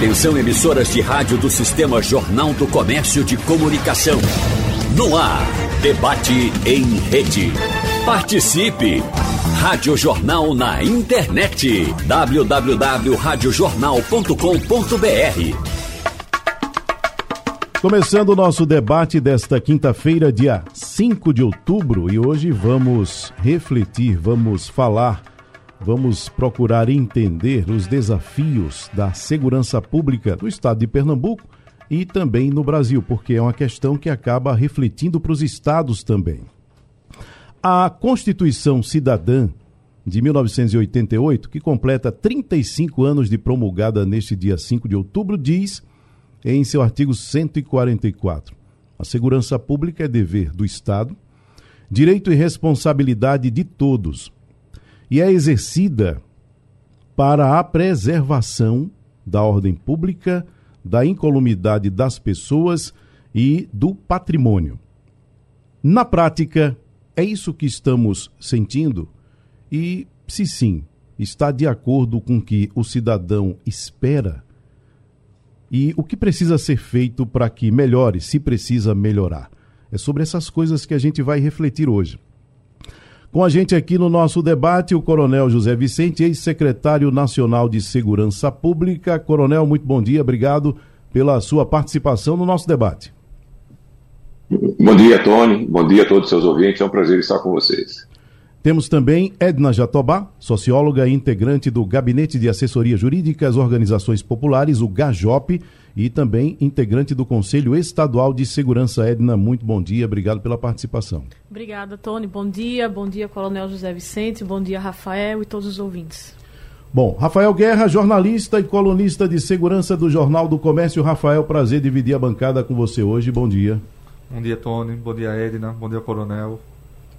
Atenção emissoras de rádio do Sistema Jornal do Comércio de Comunicação. No ar, debate em rede. Participe! Rádio Jornal na internet. www.radiojornal.com.br Começando o nosso debate desta quinta-feira, dia 5 de outubro, e hoje vamos refletir, vamos falar vamos procurar entender os desafios da segurança pública no estado de Pernambuco e também no Brasil, porque é uma questão que acaba refletindo para os estados também. A Constituição Cidadã de 1988, que completa 35 anos de promulgada neste dia 5 de outubro, diz em seu artigo 144: a segurança pública é dever do Estado, direito e responsabilidade de todos e é exercida para a preservação da ordem pública, da incolumidade das pessoas e do patrimônio. Na prática, é isso que estamos sentindo? E, se sim, está de acordo com o que o cidadão espera? E o que precisa ser feito para que melhore, se precisa melhorar? É sobre essas coisas que a gente vai refletir hoje. Com a gente aqui no nosso debate, o Coronel José Vicente, ex-secretário nacional de Segurança Pública. Coronel, muito bom dia, obrigado pela sua participação no nosso debate. Bom dia, Tony. Bom dia a todos os seus ouvintes. É um prazer estar com vocês. Temos também Edna Jatobá, socióloga e integrante do Gabinete de Assessoria Jurídica às Organizações Populares, o GAJOP, e também integrante do Conselho Estadual de Segurança. Edna, muito bom dia, obrigado pela participação. Obrigada, Tony. Bom dia, bom dia, Coronel José Vicente, bom dia, Rafael e todos os ouvintes. Bom, Rafael Guerra, jornalista e colunista de segurança do Jornal do Comércio. Rafael, prazer dividir a bancada com você hoje. Bom dia. Bom dia, Tony. Bom dia, Edna. Bom dia, Coronel.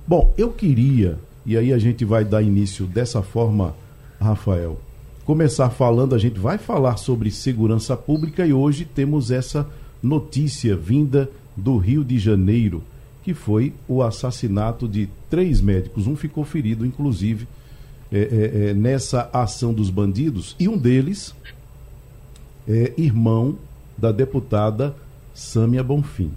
Bom, eu queria, e aí a gente vai dar início dessa forma, Rafael, começar falando, a gente vai falar sobre segurança pública e hoje temos essa notícia vinda do Rio de Janeiro, que foi o assassinato de três médicos. Um ficou ferido, inclusive, é, é, é, nessa ação dos bandidos, e um deles é irmão da deputada Sâmia Bonfim.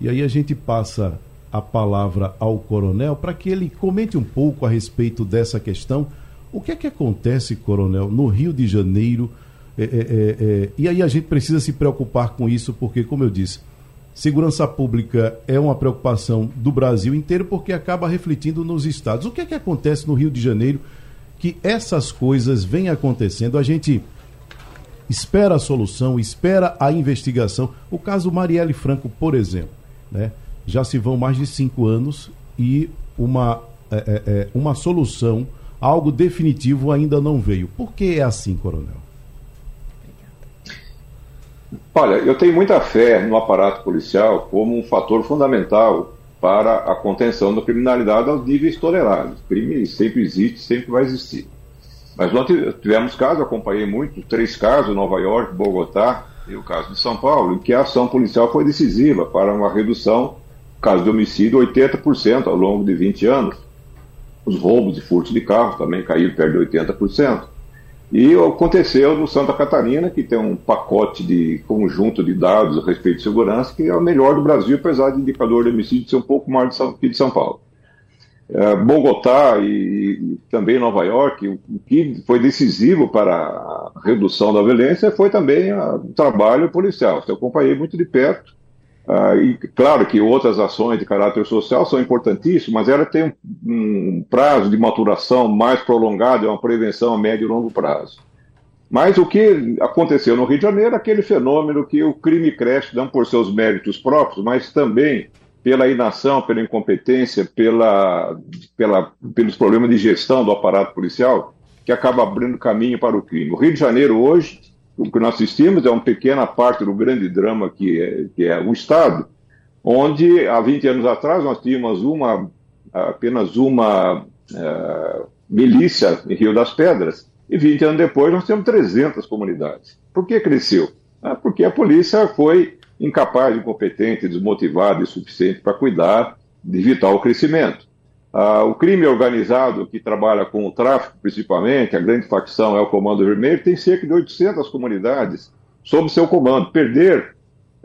E aí a gente passa a palavra ao coronel para que ele comente um pouco a respeito dessa questão o que é que acontece, coronel, no Rio de Janeiro? É, é, é, é, e aí a gente precisa se preocupar com isso, porque, como eu disse, segurança pública é uma preocupação do Brasil inteiro, porque acaba refletindo nos estados. O que é que acontece no Rio de Janeiro que essas coisas vêm acontecendo? A gente espera a solução, espera a investigação. O caso Marielle Franco, por exemplo, né? Já se vão mais de cinco anos e uma, é, é, uma solução algo definitivo ainda não veio. Por que é assim, coronel? Olha, eu tenho muita fé no aparato policial como um fator fundamental para a contenção da criminalidade aos níveis tolerados. O crime sempre existe, sempre vai existir. Mas nós tivemos casos, acompanhei muito, três casos, Nova York, Bogotá e o caso de São Paulo, em que a ação policial foi decisiva para uma redução, caso de homicídio, 80% ao longo de 20 anos os roubos e furtos de carro também caíram perto de 80%. E aconteceu no Santa Catarina, que tem um pacote de conjunto de dados a respeito de segurança, que é o melhor do Brasil, apesar de indicador de homicídio ser um pouco maior que de São Paulo. É, Bogotá e, e, também Nova York, o, o que foi decisivo para a redução da violência foi também o trabalho policial. Eu acompanhei muito de perto ah, e claro que outras ações de caráter social são importantíssimas, mas ela tem um, um prazo de maturação mais prolongado, é uma prevenção a médio e longo prazo. Mas o que aconteceu no Rio de Janeiro, aquele fenômeno que o crime cresce não por seus méritos próprios, mas também pela inação, pela incompetência, pela, pela, pelos problemas de gestão do aparato policial, que acaba abrindo caminho para o crime. O Rio de Janeiro hoje o que nós assistimos é uma pequena parte do grande drama que é, que é o Estado, onde há 20 anos atrás nós tínhamos uma, apenas uma uh, milícia em Rio das Pedras, e 20 anos depois nós temos 300 comunidades. Por que cresceu? Ah, porque a polícia foi incapaz, incompetente, desmotivada e suficiente para cuidar de evitar o crescimento. Ah, o crime organizado, que trabalha com o tráfico principalmente, a grande facção é o Comando Vermelho, tem cerca de 800 comunidades sob seu comando. Perder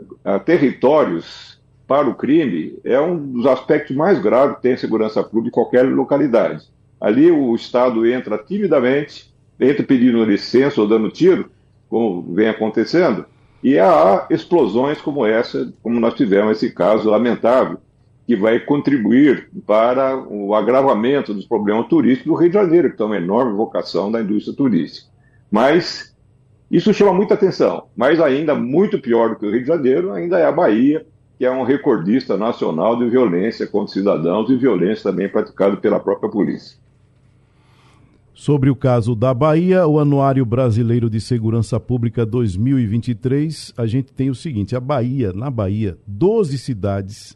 uh, territórios para o crime é um dos aspectos mais graves que tem a segurança pública em qualquer localidade. Ali o Estado entra timidamente, entra pedindo licença ou dando tiro, como vem acontecendo, e há explosões como essa, como nós tivemos esse caso lamentável, que vai contribuir para o agravamento dos problemas turísticos do Rio de Janeiro, que tem uma enorme vocação da indústria turística. Mas isso chama muita atenção. Mas ainda muito pior do que o Rio de Janeiro, ainda é a Bahia, que é um recordista nacional de violência contra cidadãos e violência também praticada pela própria polícia. Sobre o caso da Bahia, o Anuário Brasileiro de Segurança Pública 2023, a gente tem o seguinte: a Bahia, na Bahia, 12 cidades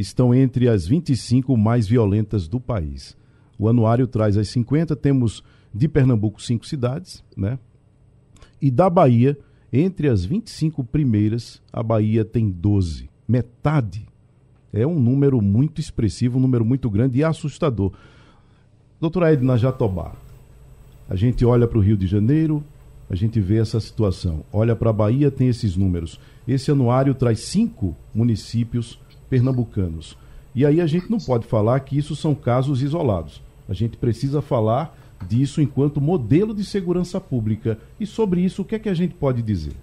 estão entre as 25 mais violentas do país. O anuário traz as 50, temos de Pernambuco cinco cidades, né? E da Bahia, entre as 25 primeiras, a Bahia tem 12. Metade. É um número muito expressivo, um número muito grande e assustador. Doutora Edna Jatobá, a gente olha para o Rio de Janeiro, a gente vê essa situação. Olha para a Bahia, tem esses números. Esse anuário traz cinco municípios pernambucanos. E aí a gente não pode falar que isso são casos isolados. A gente precisa falar disso enquanto modelo de segurança pública. E sobre isso, o que é que a gente pode dizer?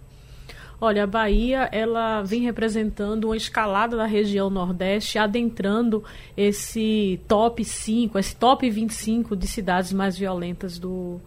Olha, a Bahia ela vem representando uma escalada da região Nordeste, adentrando esse top 5, esse top 25 de cidades mais violentas do,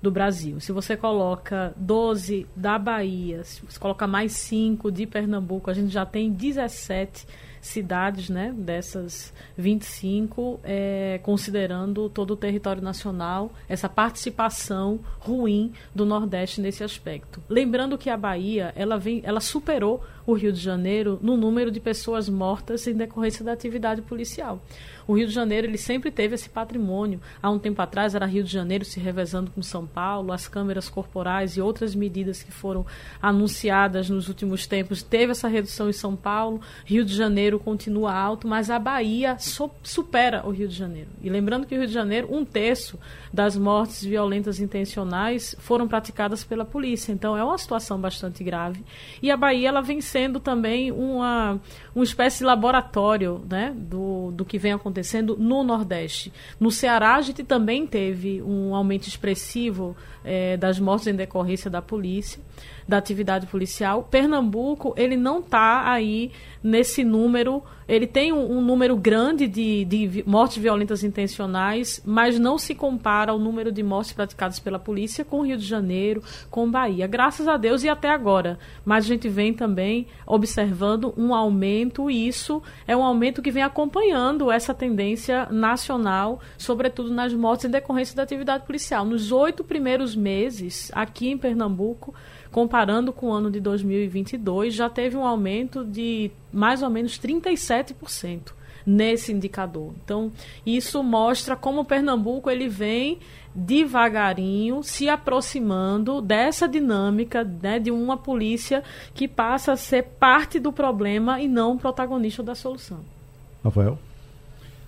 do Brasil. Se você coloca 12 da Bahia, se você coloca mais 5 de Pernambuco, a gente já tem 17 cidades, né, dessas 25, é, considerando todo o território nacional, essa participação ruim do Nordeste nesse aspecto. Lembrando que a Bahia, ela vem, ela superou o Rio de Janeiro no número de pessoas mortas em decorrência da atividade policial. O Rio de Janeiro ele sempre teve esse patrimônio. Há um tempo atrás era Rio de Janeiro se revezando com São Paulo, as câmeras corporais e outras medidas que foram anunciadas nos últimos tempos teve essa redução em São Paulo. Rio de Janeiro continua alto, mas a Bahia so supera o Rio de Janeiro. E lembrando que o Rio de Janeiro um terço das mortes violentas intencionais foram praticadas pela polícia. Então é uma situação bastante grave. E a Bahia ela vem sendo também uma, uma espécie de laboratório né, do, do que vem acontecendo no Nordeste. No Ceará, a gente também teve um aumento expressivo é, das mortes em decorrência da polícia da atividade policial. Pernambuco, ele não está aí nesse número, ele tem um, um número grande de, de, mortes violentas intencionais, mas não se compara ao número de mortes praticadas pela polícia com Rio de Janeiro, com Bahia. Graças a Deus e até agora. Mas a gente vem também observando um aumento, e isso é um aumento que vem acompanhando essa tendência nacional, sobretudo nas mortes em decorrência da atividade policial. Nos oito primeiros meses, aqui em Pernambuco, comparando com o ano de 2022, já teve um aumento de mais ou menos 37% nesse indicador. Então, isso mostra como Pernambuco ele vem devagarinho se aproximando dessa dinâmica né, de uma polícia que passa a ser parte do problema e não protagonista da solução. Rafael?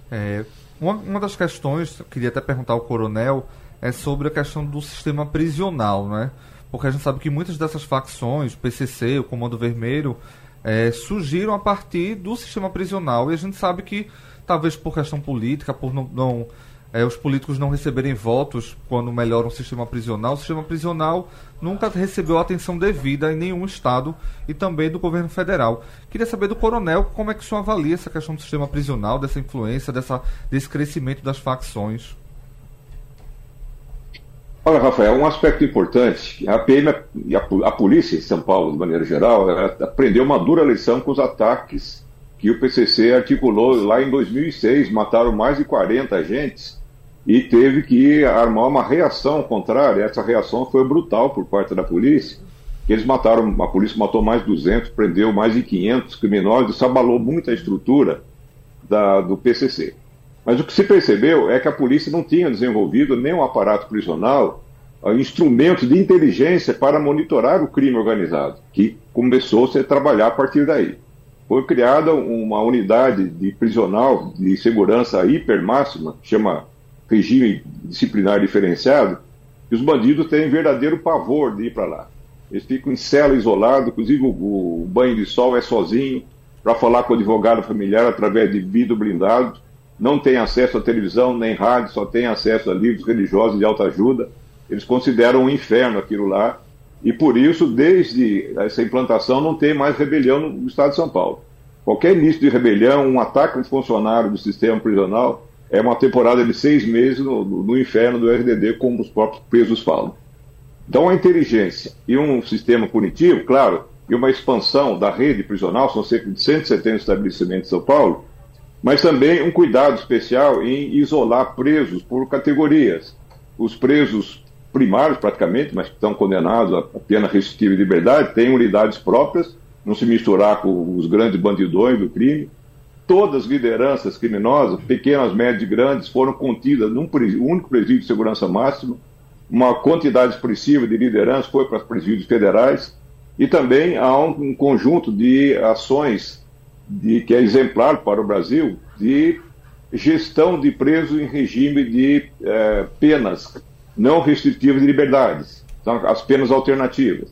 É, uma, uma das questões, queria até perguntar ao coronel, é sobre a questão do sistema prisional, né? Porque a gente sabe que muitas dessas facções, o PCC, o Comando Vermelho, é, surgiram a partir do sistema prisional e a gente sabe que talvez por questão política, por não, não é, os políticos não receberem votos quando melhoram o sistema prisional, o sistema prisional nunca recebeu atenção devida em nenhum estado e também do governo federal. Queria saber do coronel como é que o senhor avalia essa questão do sistema prisional, dessa influência, dessa, desse crescimento das facções. Olha, Rafael, um aspecto importante, a PM e a, a polícia em São Paulo, de maneira geral, aprendeu uma dura lição com os ataques que o PCC articulou lá em 2006, mataram mais de 40 agentes e teve que armar uma reação contrária. Essa reação foi brutal por parte da polícia. Eles mataram, a polícia matou mais de 200, prendeu mais de 500 criminosos, isso abalou muito a estrutura da, do PCC. Mas o que se percebeu é que a polícia não tinha desenvolvido nem um aparato prisional, uh, instrumentos de inteligência para monitorar o crime organizado, que começou-se a trabalhar a partir daí. Foi criada uma unidade de prisional de segurança hiper máxima, chama regime disciplinar diferenciado, e os bandidos têm verdadeiro pavor de ir para lá. eles ficam em cela isolada, inclusive o banho de sol é sozinho, para falar com o advogado familiar através de vidro blindado, não tem acesso à televisão nem rádio, só tem acesso a livros religiosos de alta ajuda. Eles consideram um inferno aquilo lá, e por isso, desde essa implantação, não tem mais rebelião no estado de São Paulo. Qualquer início de rebelião, um ataque a um funcionário do sistema prisional, é uma temporada de seis meses no, no inferno do RDD, como os próprios presos falam. Então, a inteligência e um sistema punitivo, claro, e uma expansão da rede prisional, são cerca de 170 estabelecimentos em São Paulo, mas também um cuidado especial em isolar presos por categorias. Os presos primários, praticamente, mas que estão condenados a pena restritiva de liberdade, têm unidades próprias, não se misturar com os grandes bandidões do crime. Todas as lideranças criminosas, pequenas, médias e grandes, foram contidas num único presídio de segurança máxima. Uma quantidade expressiva de lideranças foi para os presídios federais. E também há um, um conjunto de ações de, que é exemplar para o Brasil de gestão de presos em regime de eh, penas não restritivas de liberdades, então, as penas alternativas.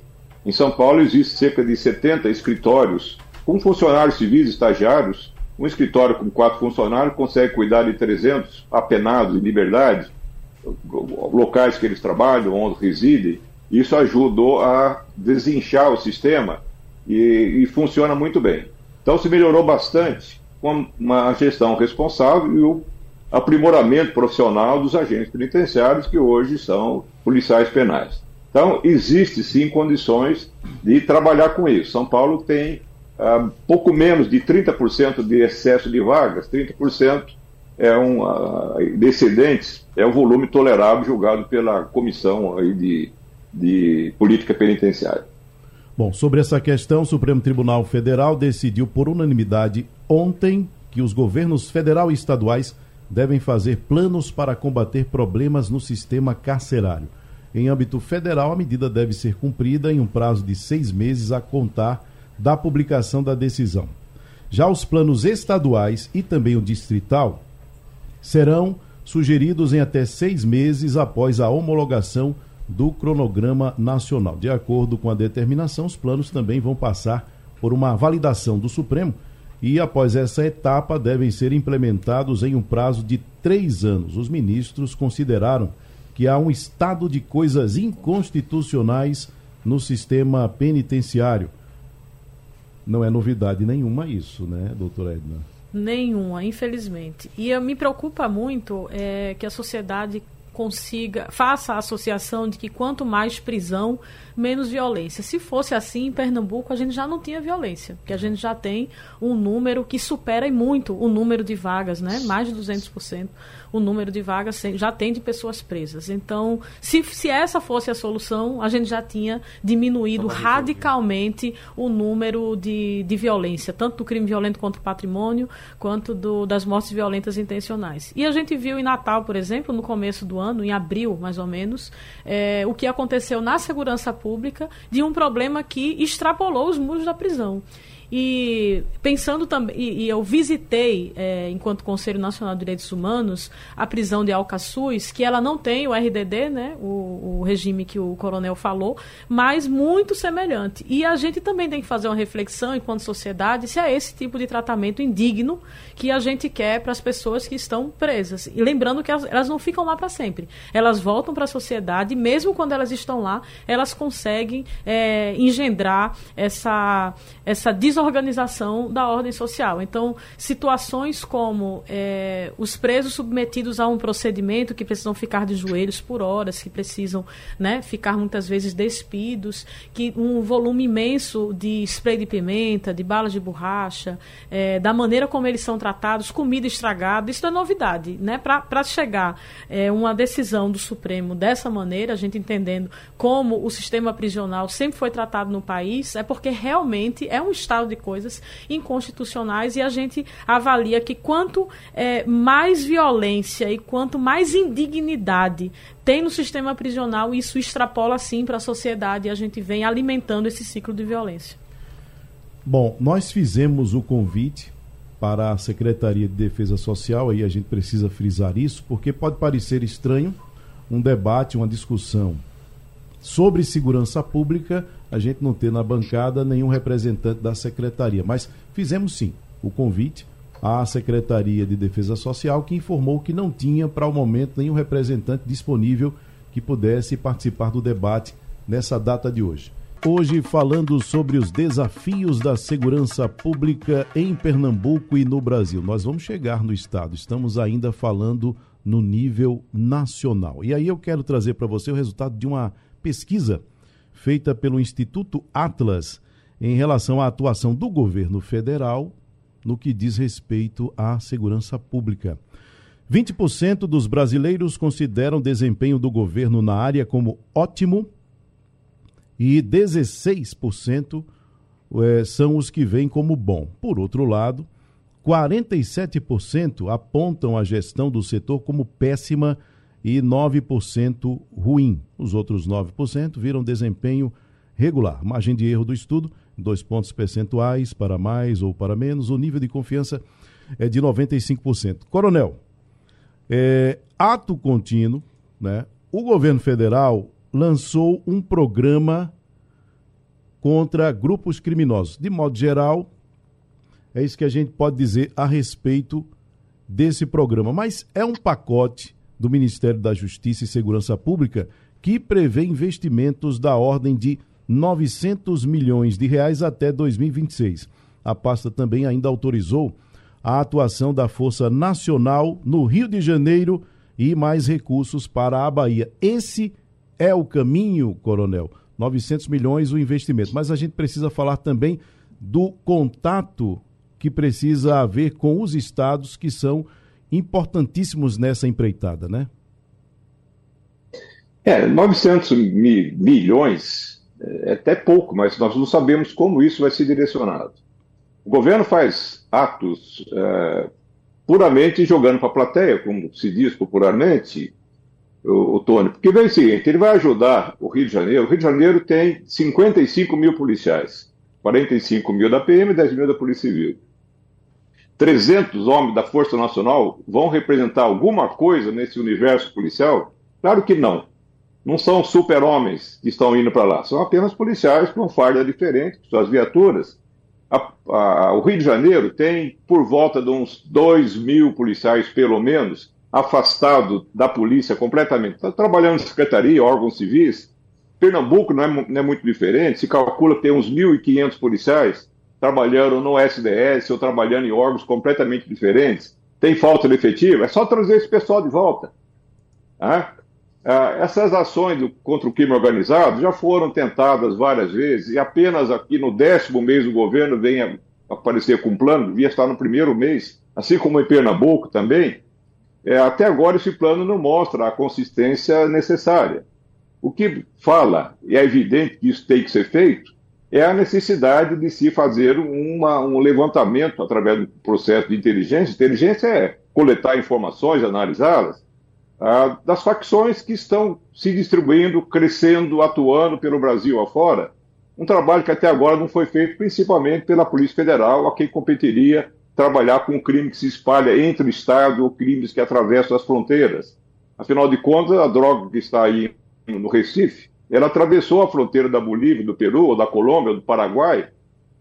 Em São Paulo existe cerca de 70 escritórios com funcionários civis estagiários. Um escritório com quatro funcionários consegue cuidar de 300 apenados em liberdade, locais que eles trabalham, onde residem. Isso ajudou a desinchar o sistema e, e funciona muito bem. Então se melhorou bastante com uma gestão responsável e o aprimoramento profissional dos agentes penitenciários que hoje são policiais penais. Então, existe sim condições de trabalhar com isso. São Paulo tem ah, pouco menos de 30% de excesso de vagas, 30% é um uh, de excedentes, é o volume tolerável julgado pela comissão aí de, de política penitenciária. Bom, sobre essa questão, o Supremo Tribunal Federal decidiu por unanimidade ontem que os governos federal e estaduais devem fazer planos para combater problemas no sistema carcerário. Em âmbito federal, a medida deve ser cumprida em um prazo de seis meses a contar da publicação da decisão. Já os planos estaduais e também o distrital serão sugeridos em até seis meses após a homologação do cronograma nacional. De acordo com a determinação, os planos também vão passar por uma validação do Supremo e, após essa etapa, devem ser implementados em um prazo de três anos. Os ministros consideraram que há um estado de coisas inconstitucionais no sistema penitenciário. Não é novidade nenhuma isso, né, doutora Edna? Nenhuma, infelizmente. E me preocupa muito é, que a sociedade consiga, faça a associação de que quanto mais prisão, menos violência. Se fosse assim, em Pernambuco a gente já não tinha violência, porque a gente já tem um número que supera muito o número de vagas, né? Mais de 200% o número de vagas já tem de pessoas presas. Então, se, se essa fosse a solução, a gente já tinha diminuído radicalmente o número de, de violência, tanto do crime violento contra o patrimônio, quanto do, das mortes violentas intencionais. E a gente viu em Natal, por exemplo, no começo do ano, em abril mais ou menos, é, o que aconteceu na segurança pública de um problema que extrapolou os muros da prisão. E pensando também, e, e, eu visitei, é, enquanto Conselho Nacional de Direitos Humanos, a prisão de Alcaçuz, que ela não tem o RDD, né, o, o, regime que o coronel falou, mas muito semelhante. E a gente também tem que fazer uma reflexão, enquanto sociedade, se é esse tipo de tratamento indigno que a gente quer para as pessoas que estão presas. E lembrando que elas, elas não ficam lá para sempre. Elas voltam para a sociedade, e mesmo quando elas estão lá, elas conseguem é, engendrar essa, essa desorganização organização da ordem social. Então, situações como é, os presos submetidos a um procedimento que precisam ficar de joelhos por horas, que precisam né, ficar muitas vezes despidos, que um volume imenso de spray de pimenta, de balas de borracha, é, da maneira como eles são tratados, comida estragada, isso é novidade. Né? Para chegar é, uma decisão do Supremo dessa maneira, a gente entendendo como o sistema prisional sempre foi tratado no país, é porque realmente é um estado de coisas inconstitucionais e a gente avalia que quanto é, mais violência e quanto mais indignidade tem no sistema prisional, isso extrapola sim para a sociedade e a gente vem alimentando esse ciclo de violência. Bom, nós fizemos o convite para a Secretaria de Defesa Social, aí a gente precisa frisar isso, porque pode parecer estranho um debate, uma discussão sobre segurança pública, a gente não ter na bancada nenhum representante da secretaria. Mas fizemos sim o convite à Secretaria de Defesa Social, que informou que não tinha, para o momento, nenhum representante disponível que pudesse participar do debate nessa data de hoje. Hoje, falando sobre os desafios da segurança pública em Pernambuco e no Brasil. Nós vamos chegar no Estado, estamos ainda falando no nível nacional. E aí eu quero trazer para você o resultado de uma pesquisa feita pelo Instituto Atlas em relação à atuação do governo federal no que diz respeito à segurança pública. 20% dos brasileiros consideram desempenho do governo na área como ótimo e 16% é, são os que veem como bom. Por outro lado, 47% apontam a gestão do setor como péssima e 9% ruim. Os outros 9% viram desempenho regular. Margem de erro do estudo, dois pontos percentuais para mais ou para menos. O nível de confiança é de 95%. Coronel, é, ato contínuo, né? O governo federal lançou um programa contra grupos criminosos. De modo geral, é isso que a gente pode dizer a respeito desse programa. Mas é um pacote do Ministério da Justiça e Segurança Pública que prevê investimentos da ordem de 900 milhões de reais até 2026. A pasta também ainda autorizou a atuação da Força Nacional no Rio de Janeiro e mais recursos para a Bahia. Esse é o caminho, coronel. 900 milhões o investimento. Mas a gente precisa falar também do contato que precisa haver com os estados que são importantíssimos nessa empreitada, né? É, 900 milhões é até pouco, mas nós não sabemos como isso vai ser direcionado. O governo faz atos é, puramente jogando para a plateia, como se diz popularmente, o, o Tony, porque vem o seguinte, ele vai ajudar o Rio de Janeiro. O Rio de Janeiro tem 55 mil policiais, 45 mil da PM e 10 mil da Polícia Civil. 300 homens da Força Nacional vão representar alguma coisa nesse universo policial? Claro que não. Não são super-homens que estão indo para lá, são apenas policiais com farda diferente, com suas viaturas. A, a, o Rio de Janeiro tem por volta de uns 2 mil policiais, pelo menos, afastado da polícia completamente. Está trabalhando em secretaria, órgãos civis. Pernambuco não é, não é muito diferente, se calcula que tem uns 1.500 policiais trabalhando no SDS ou trabalhando em órgãos completamente diferentes. Tem falta de efetivo? É só trazer esse pessoal de volta. Ah, essas ações contra o crime organizado já foram tentadas várias vezes e apenas aqui no décimo mês o governo vem aparecer com um plano, devia estar no primeiro mês, assim como em Pernambuco também, é, até agora, esse plano não mostra a consistência necessária. O que fala, e é evidente que isso tem que ser feito, é a necessidade de se fazer uma, um levantamento através do processo de inteligência. Inteligência é coletar informações, analisá-las, ah, das facções que estão se distribuindo, crescendo, atuando pelo Brasil afora. Um trabalho que até agora não foi feito, principalmente pela Polícia Federal, a quem competiria trabalhar com o crime que se espalha entre o Estado ou crimes que atravessam as fronteiras. Afinal de contas, a droga que está aí no Recife, ela atravessou a fronteira da Bolívia, do Peru, da Colômbia, do Paraguai,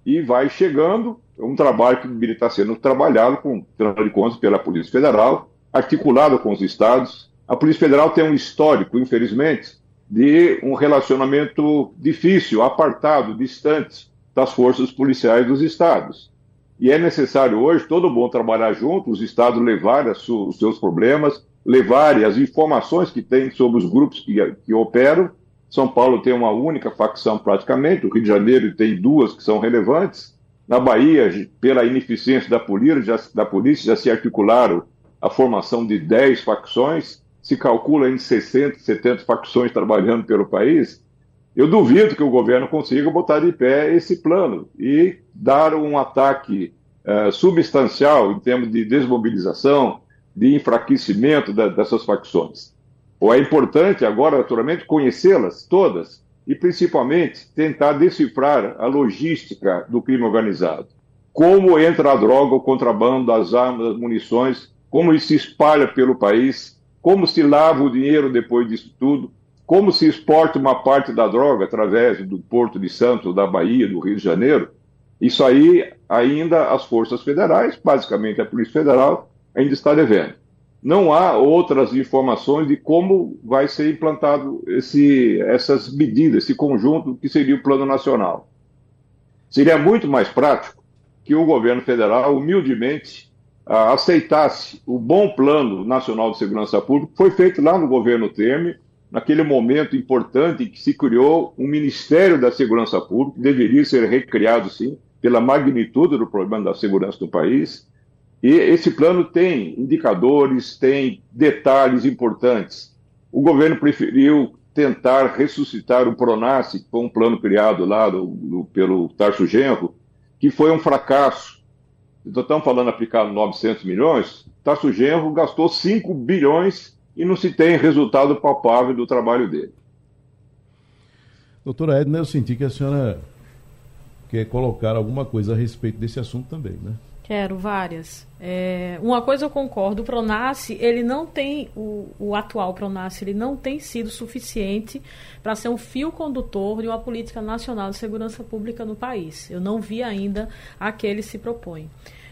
e vai chegando. É um trabalho que estar sendo trabalhado, com, de contas, pela Polícia Federal, articulado com os estados. A Polícia Federal tem um histórico, infelizmente, de um relacionamento difícil, apartado, distante das forças policiais dos estados. E é necessário hoje todo mundo trabalhar junto, os estados levarem os seus problemas, levarem as informações que têm sobre os grupos que, que operam. São Paulo tem uma única facção praticamente, o Rio de Janeiro tem duas que são relevantes. Na Bahia, pela ineficiência da polícia, já, da polícia, já se articularam a formação de 10 facções, se calcula em 60, 70 facções trabalhando pelo país. Eu duvido que o governo consiga botar de pé esse plano e dar um ataque uh, substancial em termos de desmobilização, de enfraquecimento da, dessas facções. Ou é importante agora, naturalmente, conhecê-las todas e, principalmente, tentar decifrar a logística do crime organizado. Como entra a droga, o contrabando, as armas, as munições, como isso se espalha pelo país, como se lava o dinheiro depois disso tudo, como se exporta uma parte da droga através do Porto de Santos, da Bahia, do Rio de Janeiro, isso aí ainda as forças federais, basicamente a Polícia Federal, ainda está devendo. Não há outras informações de como vai ser implantado esse, essas medidas, esse conjunto que seria o Plano Nacional. Seria muito mais prático que o governo federal, humildemente, aceitasse o bom Plano Nacional de Segurança Pública, foi feito lá no governo Temer, naquele momento importante que se criou um Ministério da Segurança Pública, que deveria ser recriado, sim, pela magnitude do problema da segurança do país. E esse plano tem indicadores, tem detalhes importantes. O governo preferiu tentar ressuscitar o Pronace, que foi um plano criado lá do, do, pelo Tarso Genro, que foi um fracasso. Então, estamos falando aplicar 900 milhões, Tarso Genro gastou 5 bilhões e não se tem resultado palpável do trabalho dele. Doutora Edna, eu senti que a senhora quer colocar alguma coisa a respeito desse assunto também, né? Quero várias. É, uma coisa eu concordo, o Pronace, ele não tem, o, o atual Pronace, ele não tem sido suficiente para ser um fio condutor de uma política nacional de segurança pública no país. Eu não vi ainda a que ele se propõe.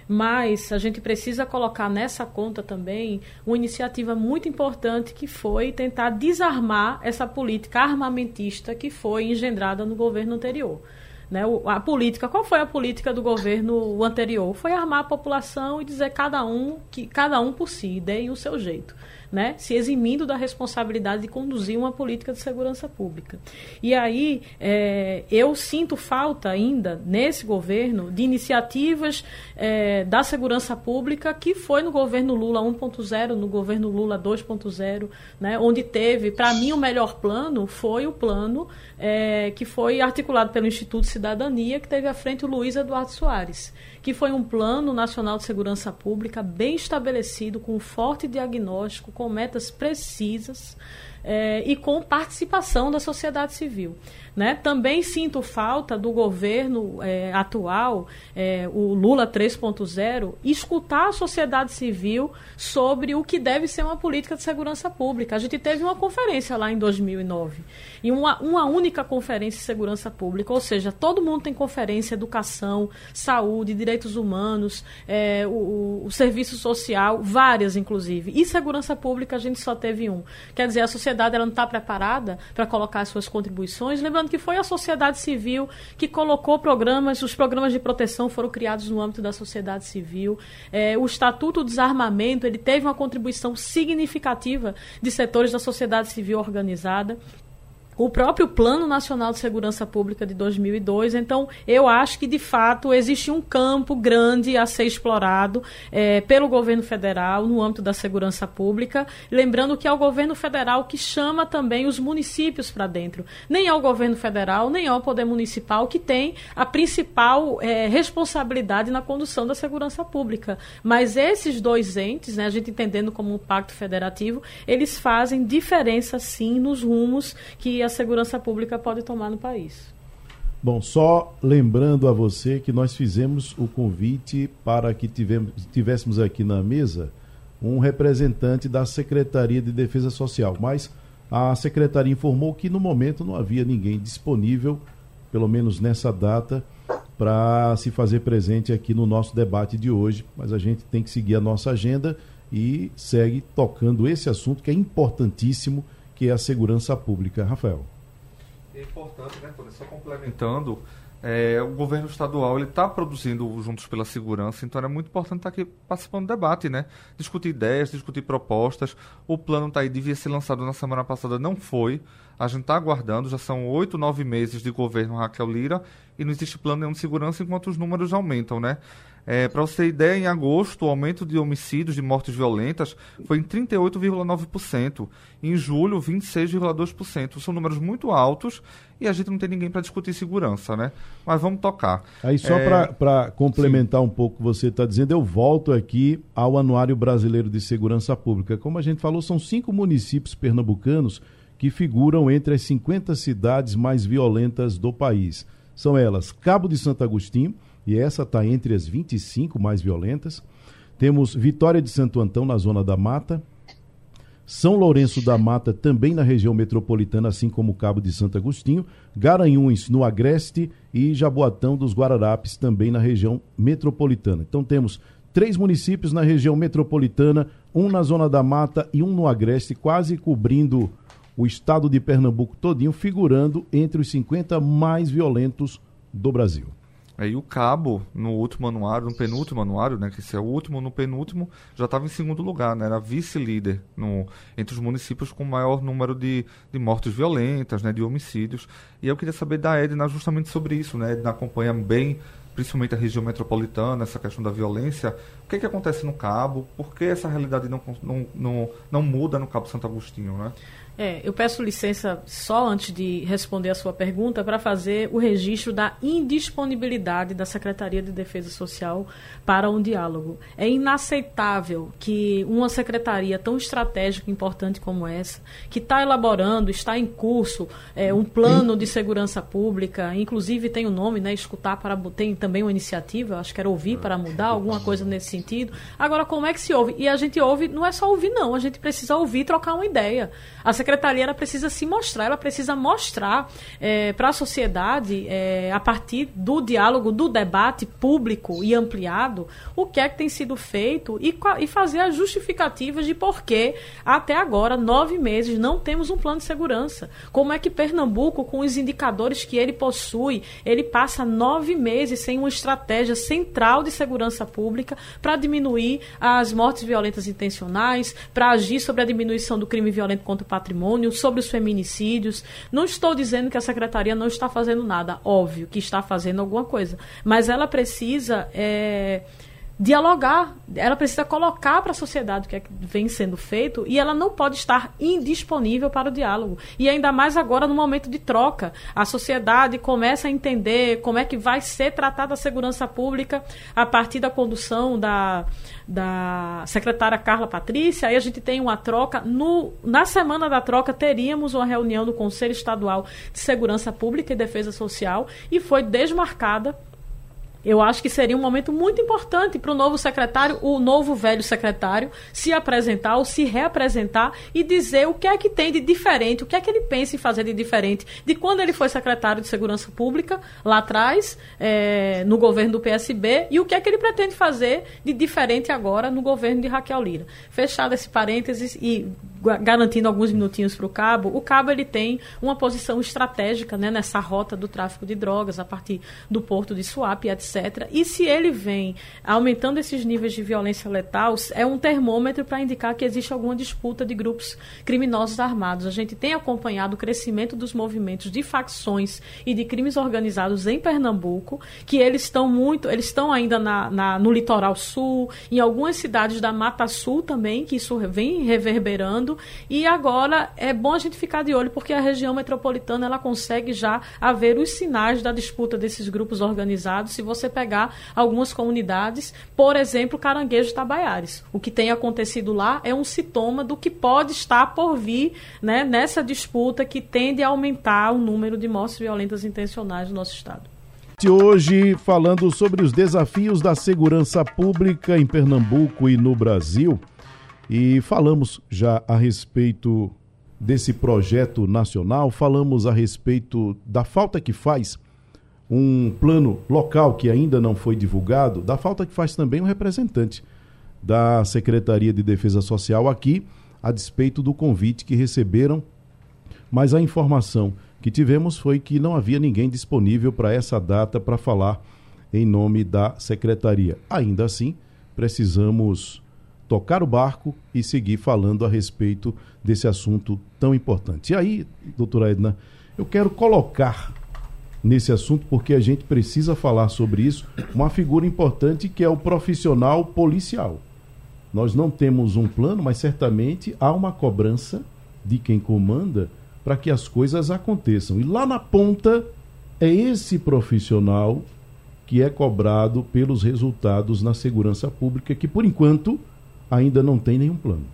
Mas a gente precisa colocar nessa conta também uma iniciativa muito importante que foi tentar desarmar essa política armamentista que foi engendrada no governo anterior. Né, a política, qual foi a política do governo anterior? Foi armar a população e dizer cada um que cada um por si, deem o seu jeito né, se eximindo da responsabilidade de conduzir uma política de segurança pública. E aí é, eu sinto falta ainda nesse governo de iniciativas é, da segurança pública que foi no governo Lula 1.0, no governo Lula 2.0, né, onde teve, para mim, o melhor plano foi o plano é, que foi articulado pelo Instituto Cidadania, que teve à frente o Luiz Eduardo Soares que foi um plano nacional de segurança pública bem estabelecido, com forte diagnóstico, com metas precisas é, e com participação da sociedade civil. Né? Também sinto falta do governo é, atual, é, o Lula 3.0, escutar a sociedade civil sobre o que deve ser uma política de segurança pública. A gente teve uma conferência lá em 2009, e uma, uma única conferência de segurança pública, ou seja, todo mundo tem conferência, educação, saúde, direitos humanos, é, o, o serviço social, várias inclusive. E segurança pública a gente só teve um. Quer dizer, a sociedade ela não está preparada para colocar as suas contribuições. Lembrando que foi a sociedade civil que colocou programas, os programas de proteção foram criados no âmbito da sociedade civil. É, o Estatuto do Desarmamento ele teve uma contribuição significativa de setores da sociedade civil organizada o próprio Plano Nacional de Segurança Pública de 2002. Então, eu acho que, de fato, existe um campo grande a ser explorado é, pelo governo federal no âmbito da segurança pública. Lembrando que é o governo federal que chama também os municípios para dentro. Nem é o governo federal, nem é o poder municipal que tem a principal é, responsabilidade na condução da segurança pública. Mas esses dois entes, né, a gente entendendo como um pacto federativo, eles fazem diferença, sim, nos rumos que a segurança pública pode tomar no país. Bom, só lembrando a você que nós fizemos o convite para que tivemos, tivéssemos aqui na mesa um representante da Secretaria de Defesa Social, mas a secretaria informou que no momento não havia ninguém disponível, pelo menos nessa data, para se fazer presente aqui no nosso debate de hoje, mas a gente tem que seguir a nossa agenda e segue tocando esse assunto que é importantíssimo que é a segurança pública. Rafael. É importante, né, Tony? Só complementando, é, o governo estadual ele está produzindo Juntos pela Segurança, então é muito importante estar tá aqui participando do debate, né? Discutir ideias, discutir propostas. O plano está aí, devia ser lançado na semana passada, não foi. A gente está aguardando, já são oito, nove meses de governo Raquel Lira e não existe plano nenhum de segurança enquanto os números aumentam, né? É, Para você ter ideia, em agosto, o aumento de homicídios, de mortes violentas, foi em 38,9%. Em julho, 26,2%. São números muito altos e a gente não tem ninguém para discutir segurança, né? Mas vamos tocar. Aí, só é... para complementar Sim. um pouco o que você está dizendo, eu volto aqui ao Anuário Brasileiro de Segurança Pública. Como a gente falou, são cinco municípios pernambucanos que figuram entre as 50 cidades mais violentas do país. São elas Cabo de Santo Agostinho e essa está entre as 25 mais violentas. Temos Vitória de Santo Antão, na Zona da Mata, São Lourenço da Mata também na região metropolitana, assim como Cabo de Santo Agostinho, Garanhuns no Agreste e Jaboatão dos Guararapes também na região metropolitana. Então temos três municípios na região metropolitana, um na zona da mata e um no Agreste, quase cobrindo o estado de Pernambuco todinho, figurando entre os 50 mais violentos do Brasil. Aí o Cabo, no último anuário, no penúltimo anuário, né, que esse é o último, no penúltimo, já estava em segundo lugar, né, era vice-líder entre os municípios com maior número de, de mortes violentas, né, de homicídios. E eu queria saber da Edna justamente sobre isso, né, Edna acompanha bem principalmente a região metropolitana, essa questão da violência. O que, é que acontece no Cabo? Por que essa realidade não, não, não, não muda no Cabo Santo Agostinho? Né? É, eu peço licença só antes de responder a sua pergunta para fazer o registro da indisponibilidade da Secretaria de Defesa Social para um diálogo. É inaceitável que uma secretaria tão estratégica e importante como essa, que está elaborando, está em curso é, um plano de segurança pública, inclusive tem o um nome, né, escutar para tem também uma iniciativa, acho que era ouvir para mudar alguma coisa nesse sentido. Agora como é que se ouve? E a gente ouve, não é só ouvir não, a gente precisa ouvir trocar uma ideia. A secretaria ela precisa se mostrar, ela precisa mostrar é, para a sociedade, é, a partir do diálogo, do debate público e ampliado, o que é que tem sido feito e, e fazer as justificativas de por que até agora, nove meses, não temos um plano de segurança. Como é que Pernambuco, com os indicadores que ele possui, ele passa nove meses sem uma estratégia central de segurança pública para diminuir as mortes violentas intencionais, para agir sobre a diminuição do crime violento contra o patrimônio, sobre os feminicídios. Não estou dizendo que a secretaria não está fazendo nada, óbvio que está fazendo alguma coisa, mas ela precisa é, dialogar, ela precisa colocar para a sociedade o que, é que vem sendo feito e ela não pode estar indisponível para o diálogo. E ainda mais agora no momento de troca. A sociedade começa a entender como é que vai ser tratada a segurança pública a partir da condução da, da secretária Carla Patrícia. Aí a gente tem uma troca. No, na semana da troca, teríamos uma reunião do Conselho Estadual de Segurança Pública e Defesa Social e foi desmarcada eu acho que seria um momento muito importante para o novo secretário, o novo velho secretário, se apresentar ou se reapresentar e dizer o que é que tem de diferente, o que é que ele pensa em fazer de diferente de quando ele foi secretário de Segurança Pública, lá atrás, é, no governo do PSB, e o que é que ele pretende fazer de diferente agora no governo de Raquel Lira. Fechado esse parênteses e garantindo alguns minutinhos para o Cabo, o Cabo ele tem uma posição estratégica né, nessa rota do tráfico de drogas, a partir do porto de Suape, etc. E se ele vem aumentando esses níveis de violência letal, é um termômetro para indicar que existe alguma disputa de grupos criminosos armados. A gente tem acompanhado o crescimento dos movimentos de facções e de crimes organizados em Pernambuco, que eles estão muito, eles estão ainda na, na, no litoral sul, em algumas cidades da Mata Sul também, que isso vem reverberando e agora é bom a gente ficar de olho porque a região metropolitana ela consegue já haver os sinais da disputa desses grupos organizados. Se você pegar algumas comunidades, por exemplo, Caranguejo Tabaiares, o que tem acontecido lá é um sintoma do que pode estar por vir né, nessa disputa que tende a aumentar o número de mortes violentas intencionais no nosso estado hoje falando sobre os desafios da segurança pública em Pernambuco e no Brasil. E falamos já a respeito desse projeto nacional, falamos a respeito da falta que faz um plano local que ainda não foi divulgado, da falta que faz também um representante da Secretaria de Defesa Social aqui, a despeito do convite que receberam, mas a informação que tivemos foi que não havia ninguém disponível para essa data para falar em nome da secretaria. Ainda assim, precisamos tocar o barco e seguir falando a respeito desse assunto tão importante. E aí, doutora Edna, eu quero colocar nesse assunto, porque a gente precisa falar sobre isso, uma figura importante que é o profissional policial. Nós não temos um plano, mas certamente há uma cobrança de quem comanda para que as coisas aconteçam. E lá na ponta é esse profissional que é cobrado pelos resultados na segurança pública, que por enquanto ainda não tem nenhum plano.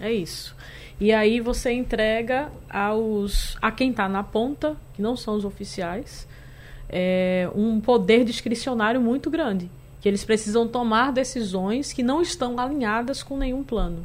É isso. E aí você entrega aos a quem está na ponta, que não são os oficiais, é, um poder discricionário muito grande, que eles precisam tomar decisões que não estão alinhadas com nenhum plano.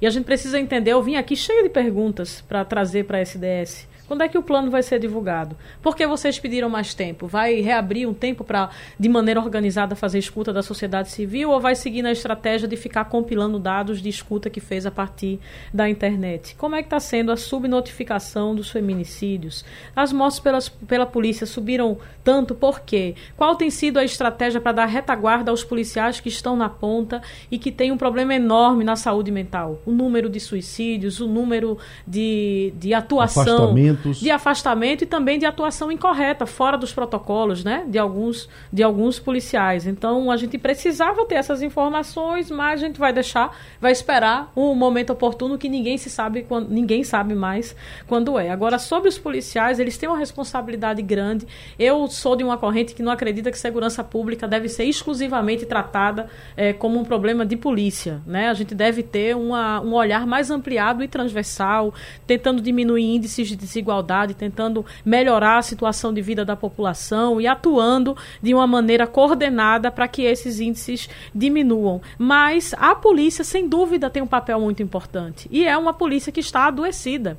E a gente precisa entender, eu vim aqui cheio de perguntas para trazer para a SDS. Quando é que o plano vai ser divulgado? Por que vocês pediram mais tempo? Vai reabrir um tempo para, de maneira organizada, fazer escuta da sociedade civil ou vai seguir na estratégia de ficar compilando dados de escuta que fez a partir da internet? Como é que está sendo a subnotificação dos feminicídios? As mortes pelas, pela polícia subiram tanto por quê? Qual tem sido a estratégia para dar retaguarda aos policiais que estão na ponta e que têm um problema enorme na saúde mental? O número de suicídios, o número de, de atuação Afastamentos. de afastamento e também de atuação incorreta, fora dos protocolos, né, de alguns, de alguns policiais. Então, a gente precisava ter essas informações, mas a gente vai deixar, vai esperar um momento oportuno que ninguém se sabe quando, ninguém sabe mais quando é. Agora, sobre os policiais, eles têm uma responsabilidade grande. Eu sou de uma corrente que não acredita que segurança pública deve ser exclusivamente tratada eh, como um problema de polícia, né? A gente deve ter uma, um olhar mais ampliado e transversal, tentando diminuir índices de desigualdade, tentando melhorar a situação de vida da população e atuando de uma maneira coordenada para que esses índices diminuam. Mas a polícia, sem dúvida, tem um papel muito importante. E é uma polícia que está adoecida.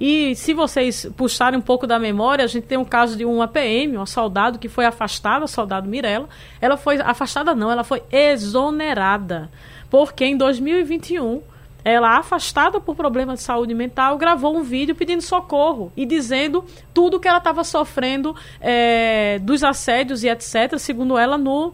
E se vocês puxarem um pouco da memória, a gente tem um caso de uma PM, uma soldado que foi afastada, soldado Mirella. Ela foi afastada não, ela foi exonerada. Porque em 2021 ela afastada por problemas de saúde mental, gravou um vídeo pedindo socorro e dizendo tudo que ela estava sofrendo é, dos assédios e etc., segundo ela, no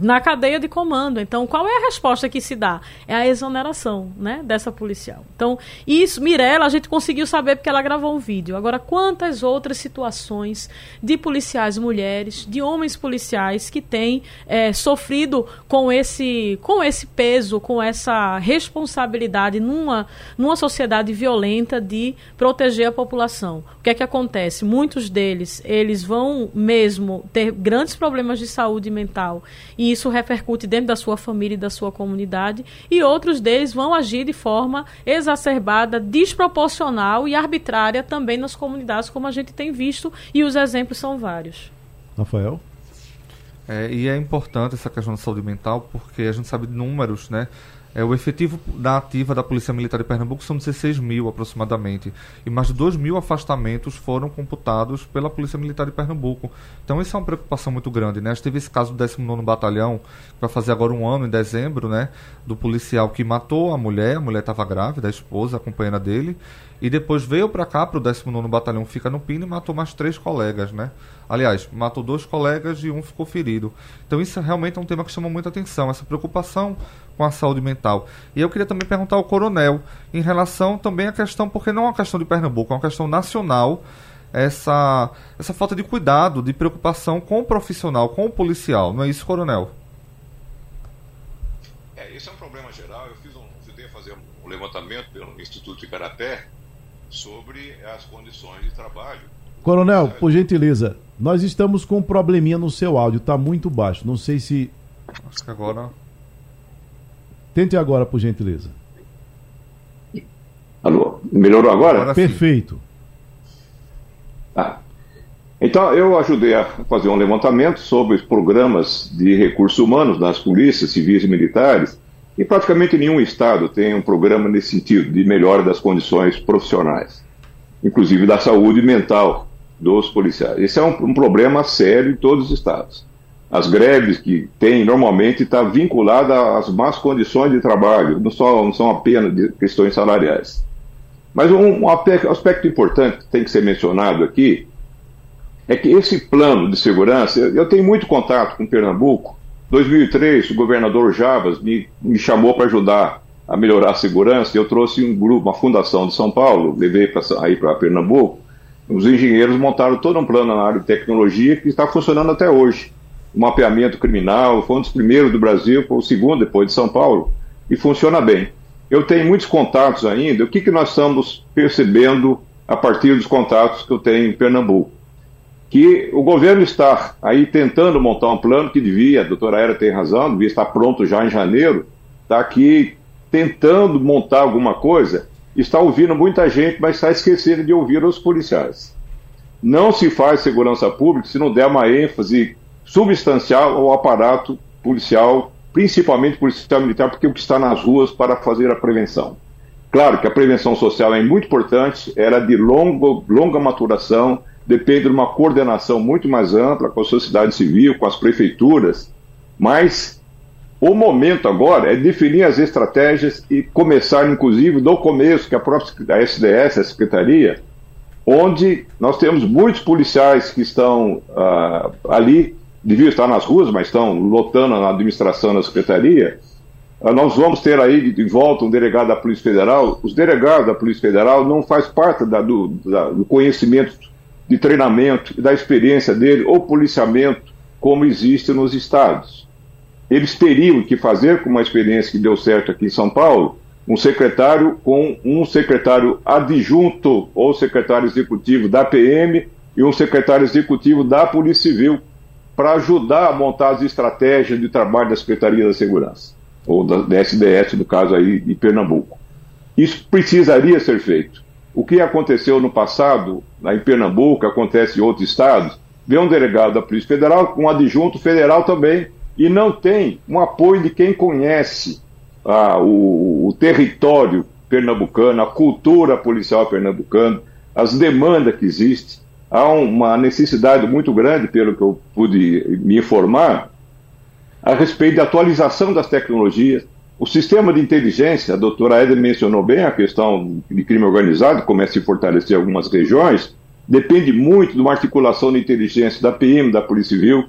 na cadeia de comando. Então, qual é a resposta que se dá? É a exoneração, né, dessa policial. Então, isso, Mirella, a gente conseguiu saber porque ela gravou um vídeo. Agora, quantas outras situações de policiais mulheres, de homens policiais que têm é, sofrido com esse, com esse peso, com essa responsabilidade numa, numa sociedade violenta de proteger a população? O que é que acontece? Muitos deles, eles vão mesmo ter grandes problemas de saúde mental e isso repercute dentro da sua família e da sua comunidade, e outros deles vão agir de forma exacerbada, desproporcional e arbitrária também nas comunidades, como a gente tem visto, e os exemplos são vários. Rafael? É, e é importante essa questão da saúde mental, porque a gente sabe de números, né? É, o efetivo da ativa da Polícia Militar de Pernambuco são 16 mil aproximadamente. E mais de 2 mil afastamentos foram computados pela Polícia Militar de Pernambuco. Então isso é uma preocupação muito grande. Né? A gente teve esse caso do 19 Batalhão, que vai fazer agora um ano, em dezembro, né? do policial que matou a mulher, a mulher estava grávida, a esposa, a companheira dele, e depois veio para cá, para o 19 Batalhão, fica no Pino, e matou mais três colegas. Né? Aliás, matou dois colegas e um ficou ferido. Então isso realmente é um tema que chama muita atenção, essa preocupação com a saúde mental. E eu queria também perguntar ao coronel em relação também à questão, porque não é uma questão de Pernambuco, é uma questão nacional, essa, essa falta de cuidado, de preocupação com o profissional, com o policial. Não é isso, coronel? É, esse é um problema geral. Eu fiz um, ajudei a fazer um levantamento pelo Instituto de Igarapé sobre as condições de trabalho. Coronel, por gentileza, nós estamos com um probleminha no seu áudio, está muito baixo. Não sei se. Acho que agora. Tente agora, por gentileza. Alô, melhorou agora? Agora. Perfeito. Ah. Então, eu ajudei a fazer um levantamento sobre os programas de recursos humanos das polícias civis e militares, e praticamente nenhum estado tem um programa nesse sentido, de melhora das condições profissionais, inclusive da saúde mental dos policiais. Esse é um, um problema sério em todos os estados. As greves que tem normalmente está vinculada às más condições de trabalho, não, só, não são apenas de questões salariais. Mas um, um aspecto importante que tem que ser mencionado aqui é que esse plano de segurança, eu tenho muito contato com Pernambuco. 2003, o governador Javas me, me chamou para ajudar a melhorar a segurança. Eu trouxe um grupo, uma fundação de São Paulo, levei aí para Pernambuco. Os engenheiros montaram todo um plano na área de tecnologia que está funcionando até hoje. O mapeamento criminal foi um dos primeiros do Brasil, foi o segundo depois de São Paulo, e funciona bem. Eu tenho muitos contatos ainda. O que, que nós estamos percebendo a partir dos contatos que eu tenho em Pernambuco? Que o governo está aí tentando montar um plano que devia, a doutora Era tem razão, devia estar pronto já em janeiro, está aqui tentando montar alguma coisa, está ouvindo muita gente, mas está esquecendo de ouvir os policiais. Não se faz segurança pública se não der uma ênfase substancial ao aparato policial, principalmente policial militar, porque é o que está nas ruas para fazer a prevenção. Claro que a prevenção social é muito importante, era de longo, longa maturação, depende de uma coordenação muito mais ampla com a sociedade civil, com as prefeituras, mas o momento agora é definir as estratégias e começar, inclusive, do começo, que a própria SDS, a Secretaria, onde nós temos muitos policiais que estão uh, ali, deviam estar nas ruas, mas estão lotando na administração da Secretaria, uh, nós vamos ter aí de volta um delegado da Polícia Federal. Os delegados da Polícia Federal não faz parte da, do, da, do conhecimento de treinamento da experiência dele ou policiamento como existe nos estados. Eles teriam que fazer, com uma experiência que deu certo aqui em São Paulo, um secretário com um secretário adjunto ou secretário executivo da PM e um secretário executivo da Polícia Civil para ajudar a montar as estratégias de trabalho da Secretaria da Segurança, ou da, da SDS, no caso aí de Pernambuco. Isso precisaria ser feito. O que aconteceu no passado, em Pernambuco, acontece em outros estados, vem um delegado da Polícia Federal, um adjunto federal também, e não tem um apoio de quem conhece ah, o, o, território pernambucano, a cultura policial pernambucana, as demandas que existem. Há uma necessidade muito grande, pelo que eu pude me informar, a respeito da atualização das tecnologias, o sistema de inteligência, a doutora Eder mencionou bem a questão de crime organizado, começa a se fortalecer em algumas regiões, depende muito de uma articulação de inteligência da PM, da Polícia Civil.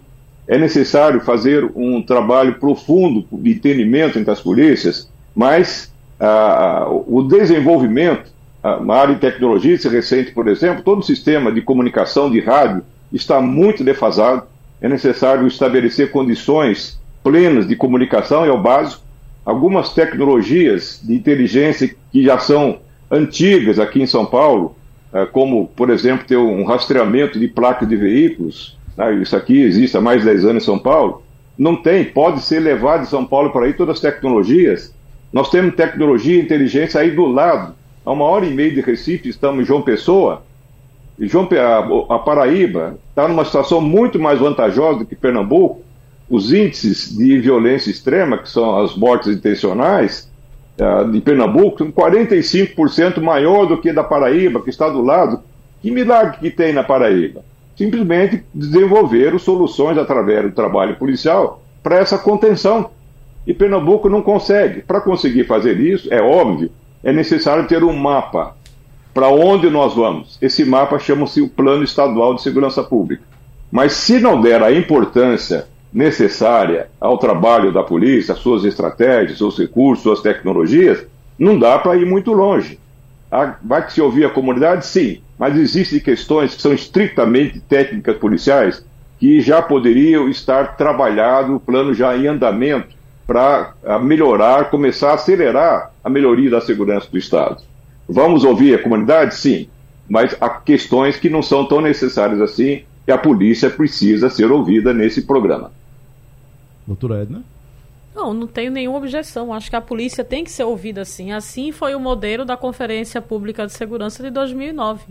É necessário fazer um trabalho profundo de entendimento entre as polícias, mas ah, o desenvolvimento, a área de tecnologia recente, por exemplo, todo o sistema de comunicação de rádio está muito defasado. É necessário estabelecer condições plenas de comunicação, é o básico algumas tecnologias de inteligência que já são antigas aqui em São Paulo, eh, como, por exemplo, ter um rastreamento de placas de veículos, né? isso aqui existe há mais de 10 anos em São Paulo, não tem, pode ser levado de São Paulo para aí todas as tecnologias. Nós temos tecnologia e inteligência aí do lado, a uma hora e meia de Recife, estamos em João Pessoa, e João, a, a Paraíba está numa situação muito mais vantajosa do que Pernambuco, os índices de violência extrema, que são as mortes intencionais, uh, de Pernambuco, são 45% maior do que da Paraíba, que está do lado. Que milagre que tem na Paraíba? Simplesmente desenvolveram soluções através do trabalho policial para essa contenção. E Pernambuco não consegue. Para conseguir fazer isso, é óbvio, é necessário ter um mapa para onde nós vamos. Esse mapa chama-se o Plano Estadual de Segurança Pública. Mas se não der a importância necessária ao trabalho da polícia, as suas estratégias, seus recursos, suas tecnologias, não dá para ir muito longe. Ah, vai se ouvir a comunidade? Sim, mas existem questões que são estritamente técnicas policiais que já poderiam estar trabalhado, o plano já em andamento, para ah, melhorar, começar a acelerar a melhoria da segurança do Estado. Vamos ouvir a comunidade? Sim, mas há questões que não são tão necessárias assim e a polícia precisa ser ouvida nesse programa. Doutora Edna? Não, não tenho nenhuma objeção. Acho que a polícia tem que ser ouvida assim. Assim foi o modelo da Conferência Pública de Segurança de 2009.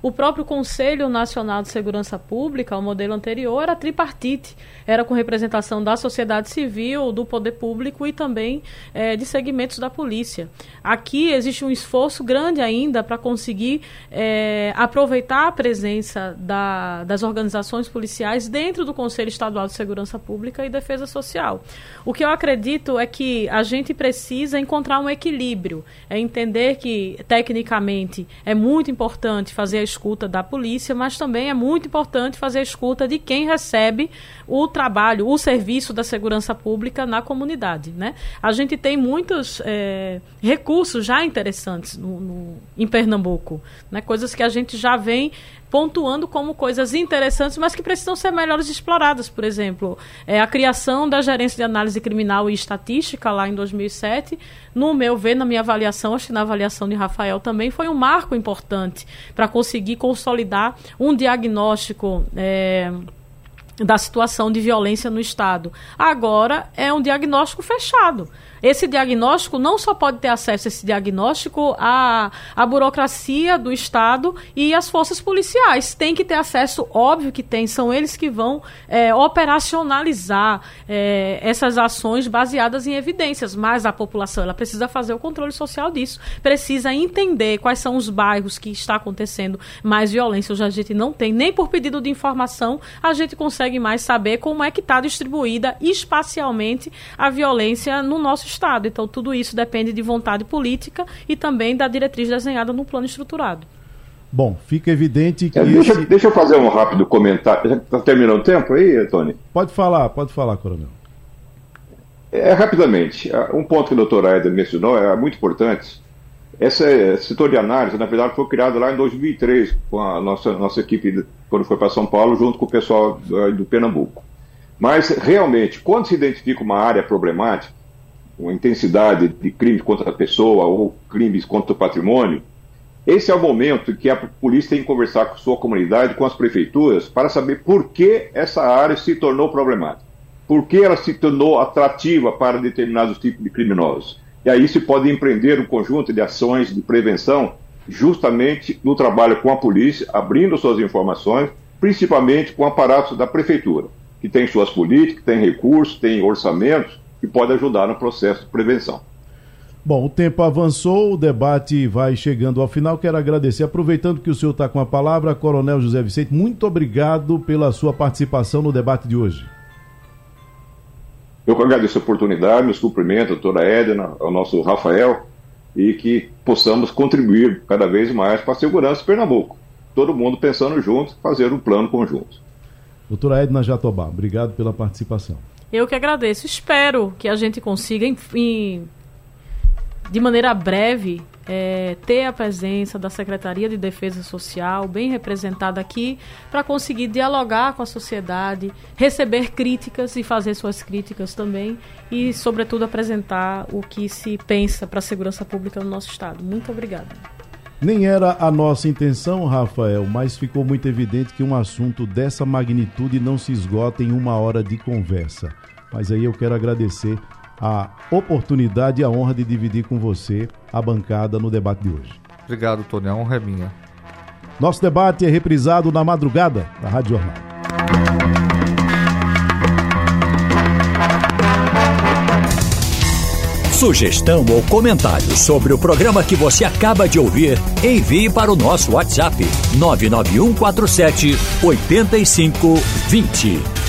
O próprio Conselho Nacional de Segurança Pública, o modelo anterior, era tripartite. Era com representação da sociedade civil, do poder público e também é, de segmentos da polícia. Aqui existe um esforço grande ainda para conseguir é, aproveitar a presença da, das organizações policiais dentro do Conselho Estadual de Segurança Pública e Defesa Social. O que eu acredito acredito é que a gente precisa encontrar um equilíbrio, é entender que tecnicamente é muito importante fazer a escuta da polícia, mas também é muito importante fazer a escuta de quem recebe o trabalho, o serviço da segurança pública na comunidade, né? A gente tem muitos é, recursos já interessantes no, no, em Pernambuco, né? Coisas que a gente já vem pontuando como coisas interessantes, mas que precisam ser melhores exploradas. Por exemplo, é, a criação da Gerência de Análise Criminal e Estatística lá em 2007, no meu ver, na minha avaliação, acho que na avaliação de Rafael também, foi um marco importante para conseguir consolidar um diagnóstico. É, da situação de violência no Estado. Agora é um diagnóstico fechado. Esse diagnóstico não só pode ter acesso a esse diagnóstico a, a burocracia do Estado e as forças policiais. Tem que ter acesso, óbvio que tem, são eles que vão é, operacionalizar é, essas ações baseadas em evidências, mas a população ela precisa fazer o controle social disso, precisa entender quais são os bairros que está acontecendo mais violência. Hoje a gente não tem, nem por pedido de informação, a gente consegue mais saber como é que está distribuída espacialmente a violência no nosso Estado. Então, tudo isso depende de vontade política e também da diretriz desenhada no plano estruturado. Bom, fica evidente que. É, deixa, esse... deixa, eu fazer um rápido comentário. Está terminando o tempo aí, Tony? Pode falar, pode falar, Coronel. É, rapidamente, um ponto que o doutor Aida mencionou é muito importante. Esse setor de análise, na verdade, foi criado lá em 2003, com a nossa, nossa equipe, quando foi para São Paulo, junto com o pessoal do, do Pernambuco. Mas, realmente, quando se identifica uma área problemática, uma intensidade de crimes contra a pessoa ou crimes contra o patrimônio, esse é o momento que a polícia tem que conversar com sua comunidade, com as prefeituras, para saber por que essa área se tornou problemática. Por que ela se tornou atrativa para determinados tipos de criminosos. E aí se pode empreender um conjunto de ações de prevenção, justamente no trabalho com a polícia, abrindo suas informações, principalmente com aparatos da prefeitura, que tem suas políticas, tem recursos, tem orçamentos, que pode ajudar no processo de prevenção. Bom, o tempo avançou, o debate vai chegando ao final. Quero agradecer, aproveitando que o senhor está com a palavra, Coronel José Vicente, muito obrigado pela sua participação no debate de hoje. Eu que agradeço a oportunidade, meus cumprimentos doutora Edna, ao nosso Rafael, e que possamos contribuir cada vez mais para a segurança de Pernambuco. Todo mundo pensando junto, fazer um plano conjunto. Doutora Edna Jatobá, obrigado pela participação. Eu que agradeço. Espero que a gente consiga, enfim, de maneira breve, é, ter a presença da Secretaria de Defesa Social bem representada aqui para conseguir dialogar com a sociedade, receber críticas e fazer suas críticas também e, sobretudo, apresentar o que se pensa para a segurança pública no nosso Estado. Muito obrigada. Nem era a nossa intenção, Rafael, mas ficou muito evidente que um assunto dessa magnitude não se esgota em uma hora de conversa. Mas aí eu quero agradecer a oportunidade e a honra de dividir com você a bancada no debate de hoje. Obrigado, Tony. A honra é minha. Nosso debate é reprisado na madrugada da Rádio Jornal. Sugestão ou comentário sobre o programa que você acaba de ouvir, envie para o nosso WhatsApp 99147 8520.